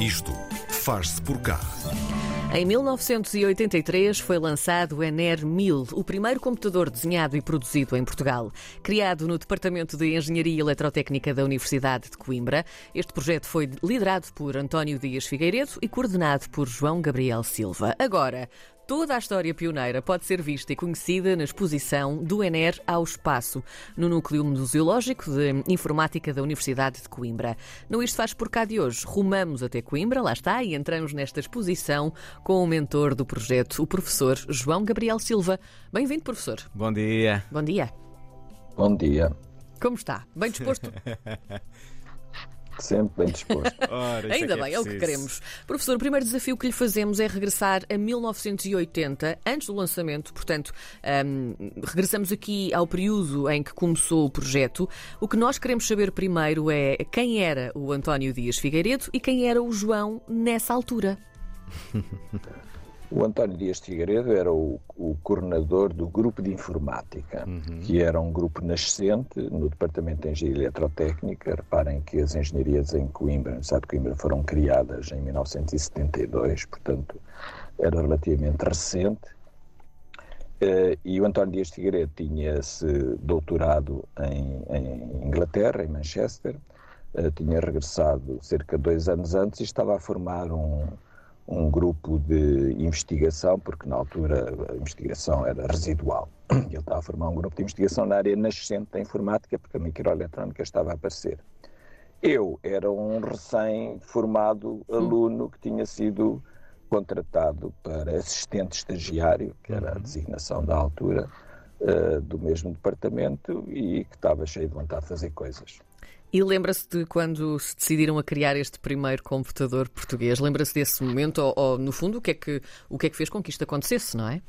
Isto faz-se por cá. Em 1983 foi lançado o ENER 1000, o primeiro computador desenhado e produzido em Portugal. Criado no Departamento de Engenharia Eletrotécnica da Universidade de Coimbra, este projeto foi liderado por António Dias Figueiredo e coordenado por João Gabriel Silva. Agora, Toda a história pioneira pode ser vista e conhecida na exposição do ENER ao Espaço, no Núcleo Museológico de Informática da Universidade de Coimbra. No Isto Faz Por Cá de hoje, rumamos até Coimbra, lá está, e entramos nesta exposição com o mentor do projeto, o professor João Gabriel Silva. Bem-vindo, professor. Bom dia. Bom dia. Bom dia. Como está? Bem disposto? Sempre bem disposto. Ora, Ainda é bem, é, o que queremos. Professor, o primeiro desafio que lhe fazemos é regressar a 1980, antes do lançamento, portanto, hum, regressamos aqui ao período em que começou o projeto. O que nós queremos saber primeiro é quem era o António Dias Figueiredo e quem era o João nessa altura. O António Dias de Figueiredo era o, o coordenador do grupo de informática, que era um grupo nascente no Departamento de Engenharia Eletrotécnica. Reparem que as engenharias em Coimbra, no estado de Coimbra, foram criadas em 1972, portanto, era relativamente recente. Eh, e o António Dias Figueiredo tinha-se doutorado em, em Inglaterra, em Manchester, eh, tinha regressado cerca de dois anos antes e estava a formar um, um grupo de investigação, porque na altura a investigação era residual. Ele estava a formar um grupo de investigação na área nascente da informática, porque a microeletrónica estava a aparecer. Eu era um recém-formado aluno que tinha sido contratado para assistente estagiário, que era a designação da altura, eh, do mesmo departamento e que estava cheio de vontade de fazer coisas. E lembra-se de quando se decidiram a criar este primeiro computador português? Lembra-se desse momento ou, ou, no fundo, o que, é que, o que é que fez com que isto acontecesse, não é?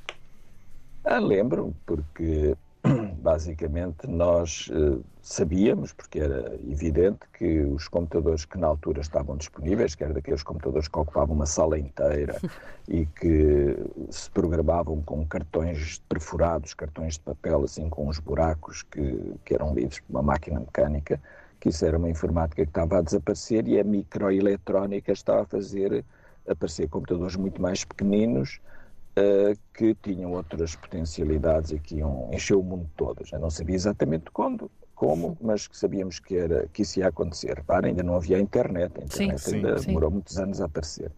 Ah, lembro, porque basicamente nós eh, sabíamos, porque era evidente, que os computadores que na altura estavam disponíveis, que eram daqueles computadores que ocupavam uma sala inteira e que se programavam com cartões perfurados, cartões de papel, assim com uns buracos que, que eram lidos por uma máquina mecânica, que isso era uma informática que estava a desaparecer e a microeletrónica estava a fazer aparecer computadores muito mais pequeninos uh, que tinham outras potencialidades e que iam encher o mundo todo. Já não sabia exatamente quando, como, mas que sabíamos que, era, que isso ia acontecer. Repara, ainda não havia internet, a internet Sim, ainda sim. demorou muitos anos a aparecer.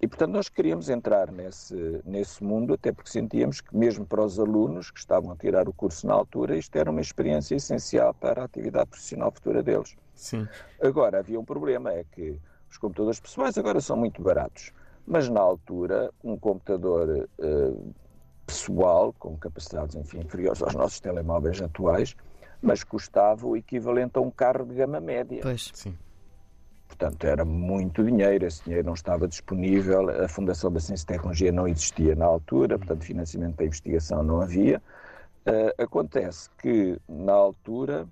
E, portanto, nós queríamos entrar nesse, nesse mundo, até porque sentíamos que, mesmo para os alunos que estavam a tirar o curso na altura, isto era uma experiência essencial para a atividade profissional futura deles. Sim. Agora, havia um problema, é que os computadores pessoais agora são muito baratos, mas na altura, um computador uh, pessoal, com capacidades, enfim, inferiores aos nossos telemóveis atuais, mas custava o equivalente a um carro de gama média. Pois. Sim. Portanto, era muito dinheiro, esse dinheiro não estava disponível, a Fundação da Ciência e Tecnologia não existia na altura, portanto, financiamento para investigação não havia. Uh, acontece que, na altura,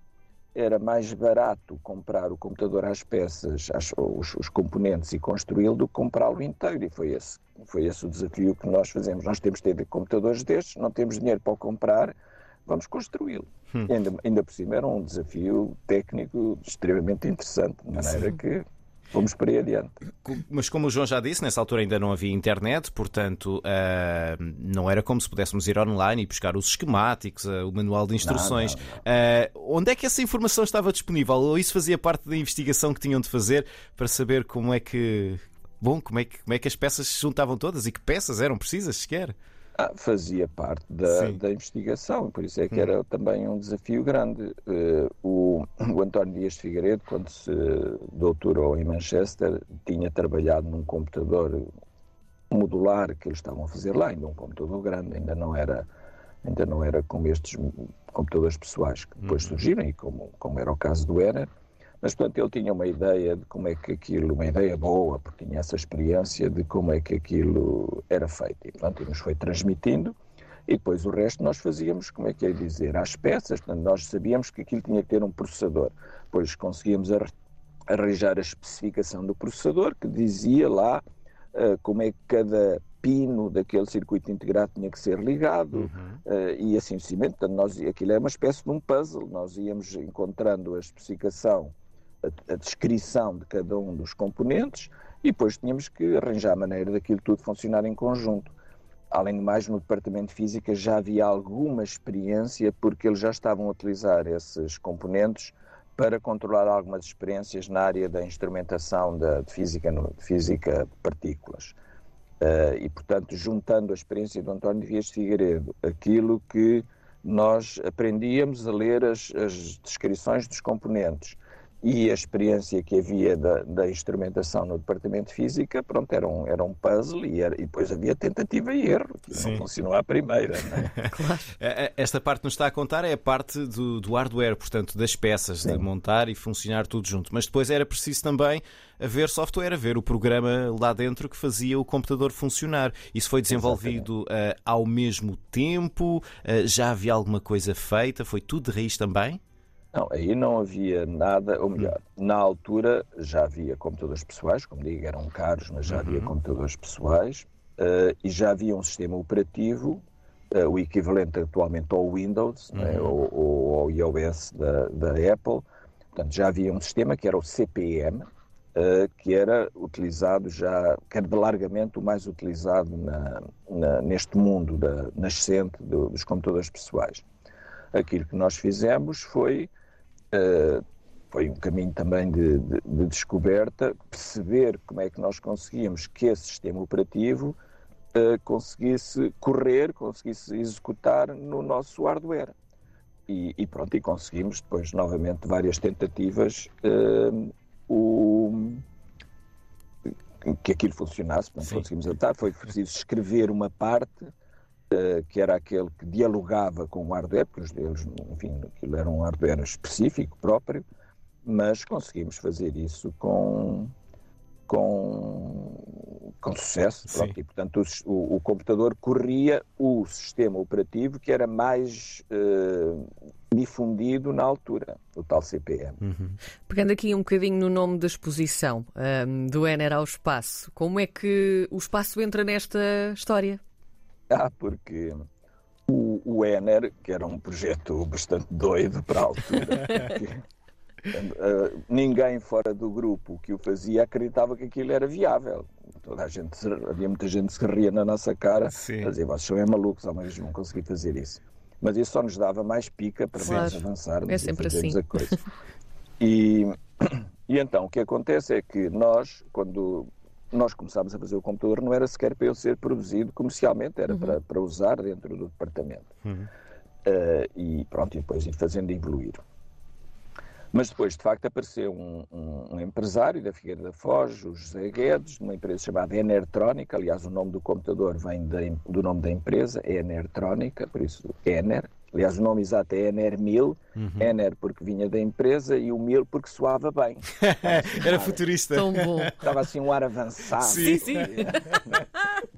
era mais barato comprar o computador às peças, às, os, os, componentes e construí-lo do que comprá-lo inteiro. E foi esse, foi esse o desafio que nós fazemos. Nós temos de ter computadores destes, não temos dinheiro para comprar, vamos construí-lo. Hum. Ainda, ainda por cima era um desafio técnico extremamente interessante, de maneira Sim. que fomos para aí adiante. Mas como o João já disse, nessa altura ainda não havia internet, portanto uh, não era como se pudéssemos ir online e buscar os esquemáticos, uh, o manual de instruções. Não, não, não. Uh, onde é que essa informação estava disponível? Ou isso fazia parte da investigação que tinham de fazer para saber como é que. Bom, como é que, como é que as peças se juntavam todas e que peças eram precisas sequer? Ah, fazia parte da, da, investigação, por isso é que era também um desafio grande. Uh, o, o, António Dias de Figueiredo, quando se doutorou em Manchester, tinha trabalhado num computador modular que eles estavam a fazer lá, ainda um computador grande, ainda não era, ainda não era como estes computadores pessoais que depois surgiram, e como, como era o caso do ERA. Mas, portanto, ele tinha uma ideia de como é que aquilo, uma ideia boa, porque tinha essa experiência de como é que aquilo era feito. E, portanto, nos foi transmitindo. E depois o resto nós fazíamos, como é que é dizer, às peças. Portanto, nós sabíamos que aquilo tinha que ter um processador. Depois conseguíamos arranjar a especificação do processador, que dizia lá uh, como é que cada pino daquele circuito integrado tinha que ser ligado Uhum. uh, e assim sucessivamente. Portanto, nós, aquilo é uma espécie de um puzzle. Nós íamos encontrando a especificação a, descrição de cada um dos componentes e depois tínhamos que arranjar a maneira daquilo tudo funcionar em conjunto. Além de mais, no departamento de física já havia alguma experiência porque eles já estavam a utilizar esses componentes para controlar algumas experiências na área da instrumentação de, de física, de física partículas. Uh, e, portanto, juntando a experiência do António Dias de Figueiredo, aquilo que nós aprendíamos a ler as, as descrições dos componentes e a experiência que havia da, da, instrumentação no departamento de física, pronto, era um, era um puzzle e, era, e depois havia tentativa e erro, que Sim. não funcionou à primeira. É? claro. É, é, esta parte que nos está a contar é a parte do, do hardware, portanto, das peças, Sim. de montar e funcionar tudo junto. Mas depois era preciso também haver software, haver o programa lá dentro que fazia o computador funcionar. Isso foi desenvolvido uh, ao mesmo tempo? Uh, já havia alguma coisa feita? Foi tudo de raiz também? Não, aí não havia nada, ou melhor, hum. na altura já havia computadores pessoais, como digo, eram caros, mas já havia uhum. computadores pessoais uh, e já havia um sistema operativo, uh, o equivalente atualmente ao Windows né, uhum. né, ou, ou, ao iOS da, da, Apple. Portanto, já havia um sistema que era o CPM, uh, que era utilizado já, que era largamente o mais utilizado na, na, neste mundo da, nascente do, dos computadores pessoais. Aquilo que nós fizemos foi Uh, foi um caminho também de, de, de, descoberta, perceber como é que nós conseguíamos que esse sistema operativo uh, conseguisse correr, conseguisse executar no nosso hardware. E, e, pronto, e conseguimos depois novamente várias tentativas uh, o, que aquilo funcionasse, não conseguimos adaptar, foi preciso escrever uma parte que era aquele que dialogava com o hardware, porque os deles, enfim, aquilo era um hardware específico, próprio, mas conseguimos fazer isso com, com, com sucesso. Pronto, e, portanto, o, o, computador corria o sistema operativo que era mais uh, difundido na altura, o tal CPM. Uhum. Pegando aqui um bocadinho no nome da exposição, um, ehm, do Ener ao espaço, como é que o espaço entra nesta história? Ah, porque o, o Ener, que era um projeto bastante doido para a altura, que, uh, ninguém fora do grupo que o fazia acreditava que aquilo era viável. Toda a gente, havia muita gente que se ria na nossa cara, Sim. dizia, vocês são é malucos, ao menos vão conseguir fazer isso. Mas isso só nos dava mais pica para claro. mais avançarmos é sempre assim. a coisa. E, e então o que acontece é que nós, quando nós começámos a fazer o computador, não era sequer para ele ser produzido comercialmente, era uhum. para, para usar dentro do departamento. Uhum. Uh, e pronto, e depois ir fazendo evoluir. Mas depois, de facto, apareceu um, um, um, empresário da Figueira da Foz, o José Guedes, de uma empresa chamada Enertrónica. Aliás, o nome do computador vem de, do nome da empresa, Enertrónica, por isso Ener. Aliás, o nome exato é Ener 1000, uhum. Ener porque vinha da empresa e o 1000 porque soava bem. Era futurista. Tão bom. Estava assim um ar avançado. Sim, sim.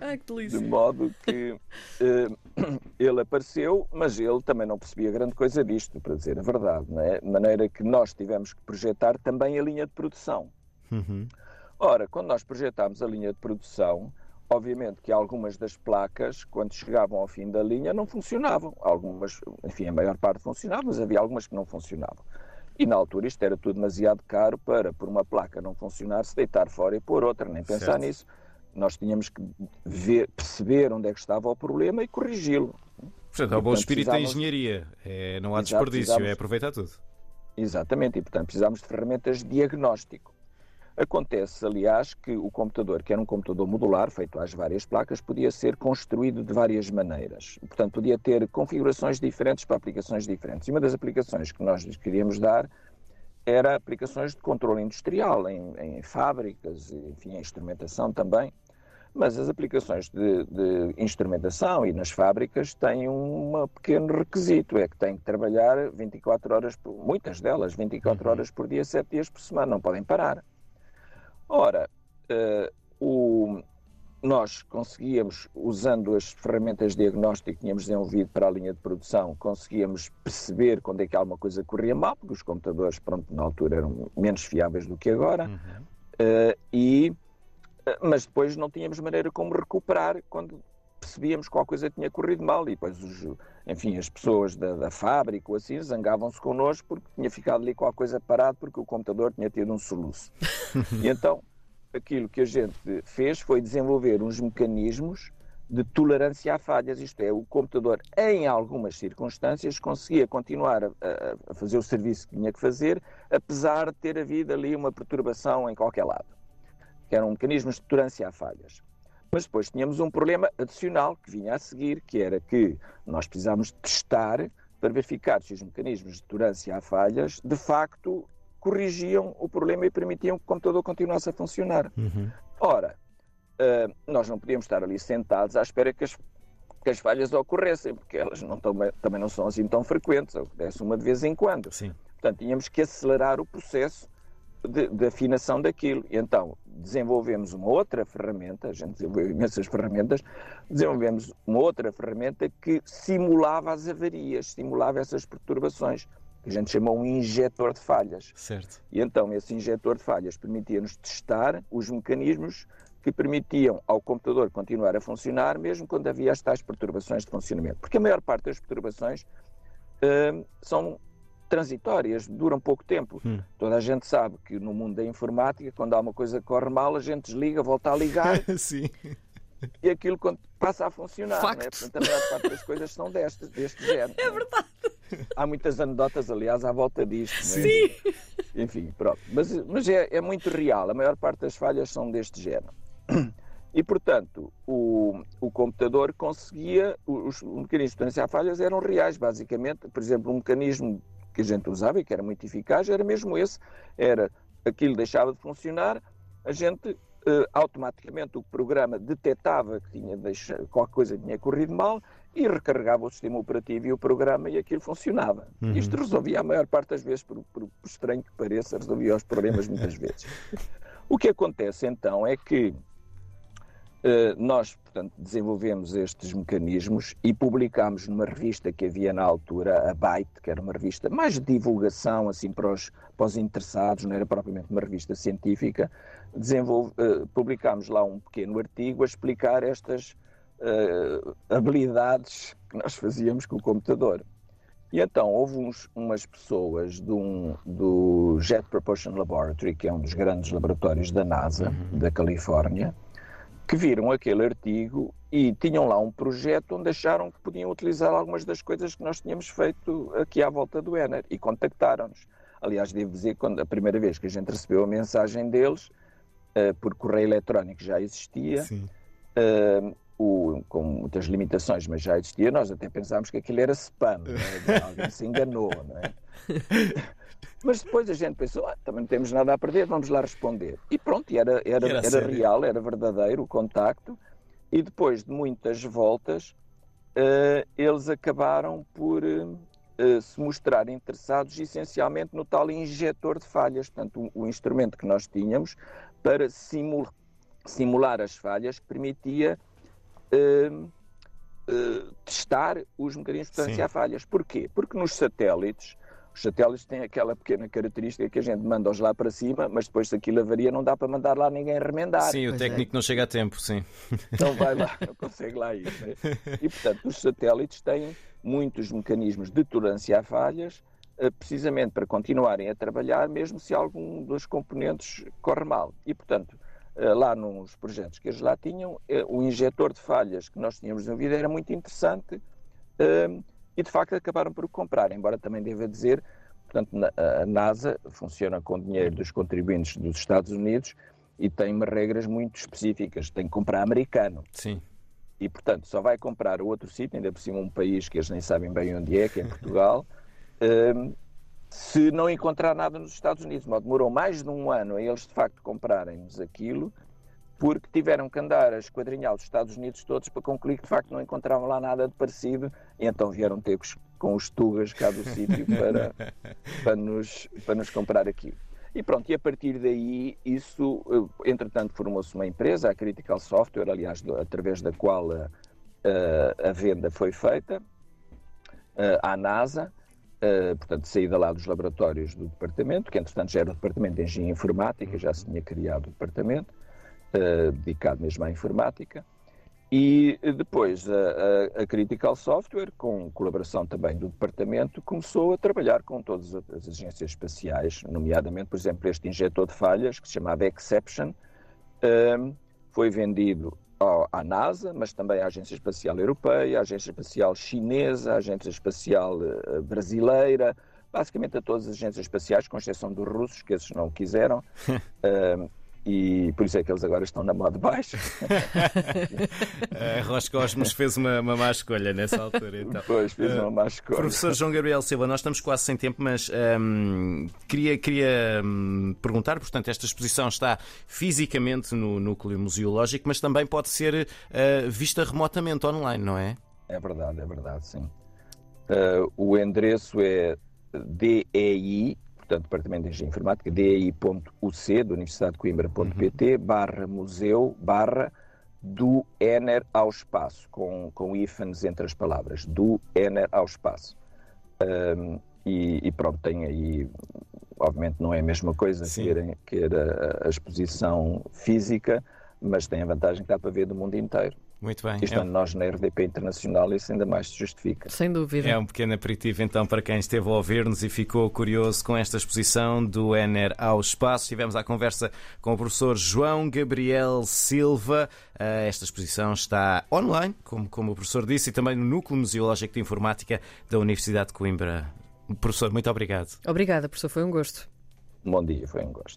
Ai, que delícia. De modo que uh, ele apareceu, mas ele também não percebia grande coisa disto, para dizer a verdade. Não é? De maneira que nós tivemos que projetar também a linha de produção. Uhum. Ora, quando nós projetámos a linha de produção, Obviamente que algumas das placas, quando chegavam ao fim da linha, não funcionavam. Algumas, enfim, a maior parte funcionava, mas havia algumas que não funcionavam. E na altura isto era tudo demasiado caro para, por uma placa não funcionar, se deitar fora e pôr outra, nem pensar certo. nisso. Nós tínhamos que ver, perceber onde é que estava o problema e corrigi-lo. Portanto, é o bom espírito da engenharia. É, não há desperdício, é aproveitar tudo. Exatamente, e portanto precisamos de ferramentas de diagnóstico. Acontece, aliás, que o computador, que era um computador modular, feito às várias placas, podia ser construído de várias maneiras. Portanto, podia ter configurações diferentes para aplicações diferentes. E uma das aplicações que nós lhes queríamos dar era aplicações de controle industrial, em, em fábricas, enfim, em instrumentação também. Mas as aplicações de, de, instrumentação e nas fábricas têm um pequeno requisito, é que têm que trabalhar 24 horas, por, muitas delas, 24 uhum. horas por dia, 7 dias por semana, não podem parar. Ora, uh, o, nós conseguíamos, usando as ferramentas de diagnóstico que tínhamos desenvolvido para a linha de produção, conseguíamos perceber quando é que alguma coisa corria mal, porque os computadores, pronto, na altura eram menos fiáveis do que agora, uhum. uh, e, uh, mas depois não tínhamos maneira como recuperar quando percebíamos que qualquer coisa tinha corrido mal e depois, os, enfim, as pessoas da, da fábrica ou assim zangavam-se connosco porque tinha ficado ali qualquer coisa parado porque o computador tinha tido um soluço. e então, aquilo que a gente fez foi desenvolver uns mecanismos de tolerância a falhas, isto é, o computador, em algumas circunstâncias, conseguia continuar a, a, fazer o serviço que tinha que fazer, apesar de ter havido ali uma perturbação em qualquer lado, que eram mecanismos de tolerância a falhas. Mas depois tínhamos um problema adicional que vinha a seguir, que era que nós precisávamos testar para verificar se os mecanismos de tolerância a falhas de facto corrigiam o problema e permitiam que o computador continuasse a funcionar. Uhum. Ora, uh, nós não podíamos estar ali sentados à espera que as, que as falhas ocorressem, porque elas não tão, também não são assim tão frequentes, acontece uma de vez em quando. Sim. Portanto, tínhamos que acelerar o processo de, de, afinação daquilo. E então desenvolvemos uma outra ferramenta, a gente desenvolveu imensas ferramentas, desenvolvemos uma outra ferramenta que simulava as avarias, simulava essas perturbações, que a gente chamou um injetor de falhas. Certo. E então esse injetor de falhas permitia-nos testar os mecanismos que permitiam ao computador continuar a funcionar mesmo quando havia as tais perturbações de funcionamento. Porque a maior parte das perturbações uh, são transitórias, duram pouco tempo. Hum. Toda a gente sabe que no mundo da informática, quando há uma coisa que corre mal, a gente desliga, volta a ligar. Sim. E aquilo passa a funcionar. Facto. Não é? Portanto, a maior parte das coisas são destas, deste género. É verdade. Há muitas anedotas, aliás, à volta disto. É? Sim. Enfim, pronto. Mas, mas é, é muito real. A maior parte das falhas são deste género. E, portanto, o, o computador conseguia, os, os mecanismos de tolerância a falhas eram reais, basicamente. Por exemplo, um mecanismo que a gente usava e que era muito eficaz era mesmo esse. Era aquilo deixava de funcionar, a gente Uh, automaticamente o programa detectava que tinha deixado, qualquer coisa tinha corrido mal e recarregava o sistema operativo e o programa e aquilo funcionava. Uhum. Isto resolvia a maior parte das vezes, por, por, por estranho que pareça, resolvia os problemas muitas vezes. O que acontece então é que eh, nós, portanto, desenvolvemos estes mecanismos e publicámos numa revista que havia na altura, a Byte, que era uma revista mais de divulgação, assim, para os, para os interessados, não era propriamente uma revista científica, desenvolve, uh, publicámos lá um pequeno artigo a explicar estas uh, habilidades que nós fazíamos com o computador. E então houve uns, umas pessoas um, do Jet Propulsion Laboratory, que é um dos grandes laboratórios da NASA, uhum. da Califórnia, que viram aquele artigo e tinham lá um projeto onde acharam que podiam utilizar algumas das coisas que nós tínhamos feito aqui à volta do Ener e contactaram-nos. Aliás, devo dizer que a primeira vez que a gente recebeu a mensagem deles, uh, por correio eletrónico já existia, uh, o, com muitas limitações, mas já existia, nós até pensámos que aquilo era spam, né? alguém se enganou, não é? Mas depois a gente pensou, ah, também não temos nada a perder, vamos lá responder. E pronto, era, era, era, era real, era verdadeiro o contacto. E depois de muitas voltas, uh, eles acabaram por uh, se mostrar interessados essencialmente no tal injetor de falhas, portanto, o, o instrumento que nós tínhamos para simul simular as falhas que permitia testar os mecanismos de tolerância a falhas. Porquê? Porque nos satélites os satélites têm aquela pequena característica que a gente manda-os lá para cima, mas depois se aquilo avaria não dá para mandar lá ninguém remendar. Sim, o técnico é. não chega a tempo, sim. Não vai lá, não consegue lá ir. Né? E portanto, os satélites têm muitos mecanismos de tolerância a falhas, eh, precisamente para continuarem a trabalhar, mesmo se algum dos componentes corre mal. E portanto, eh, lá nos projetos que eles lá tinham, eh, o injetor de falhas que nós tínhamos desenvolvido era muito interessante e de facto acabaram por comprar, embora também deva dizer, portanto, a NASA funciona com dinheiro dos contribuintes dos Estados Unidos e tem regras muito específicas, tem que comprar americano. Sim. E, portanto, só vai comprar outro sítio, ainda por cima um país que eles nem sabem bem onde é, que é Portugal, um, se não encontrar nada nos Estados Unidos. Mas demorou mais de um ano a eles, de facto, comprarem-nos aquilo porque tiveram que andar a esquadrinhar os Estados Unidos todos para concluir que de facto não encontravam lá nada de parecido e então vieram ter com os tugas cá do sítio para, para, nos, para nos comprar aquilo. E pronto, e a partir daí, isso, eh, entretanto, formou-se uma empresa, a Critical Software, aliás, através da qual a, a, a venda foi feita, eh, à NASA, Uh, portanto, saída lá dos laboratórios do departamento, que entretanto já era o departamento de engenharia informática, já se tinha criado o departamento, dedicado mesmo à informática, E depois a, a, a, Critical Software, com colaboração também do departamento, começou a trabalhar com todas as agências espaciais, nomeadamente, por exemplo, este injetor de falhas, que se chamava Exception, um, foi vendido ao, à NASA, mas também à Agência Espacial Europeia, à Agência Espacial Chinesa, à Agência Espacial uh, Brasileira, basicamente a todas as agências espaciais, com exceção dos russos, que esses não quiseram. um, e por isso é que eles agora estão na moda baixa. a Roscosmos fez uma, uma má escolha nessa altura. Então. Pois, fez uma má escolha. Professor João Gabriel Silva, nós estamos quase sem tempo, mas um, queria, queria um, perguntar, portanto, esta exposição está fisicamente no núcleo museológico, mas também pode ser uh, vista remotamente online, não é? É verdade, é verdade, sim. Uh, o endereço é DEI, portanto, Departamento de Engenharia Informática, dei.uc, da Universidade de Coimbra.pt, uhum. barra museu, barra do Ener ao espaço, com, com hífenes entre as palavras, do Ener ao espaço. Um, e, e, pronto, tem aí, obviamente não é a mesma coisa que, que a, a exposição física, mas tem a vantagem que dá para ver do mundo inteiro. Muito bem. Estando é... nós na RDP Internacional, isso ainda mais se justifica. Sem dúvida. É um pequeno aperitivo então para quem esteve a ouvir-nos e ficou curioso com esta exposição do Ener ao Espaço. Tivemos a conversa com o professor João Gabriel Silva. Eh, esta exposição está online, como, como o professor disse, e também no Núcleo Museológico de Informática da Universidade de Coimbra. Professor, muito obrigado. Obrigada, professor. Foi um gosto. Bom dia, foi um gosto.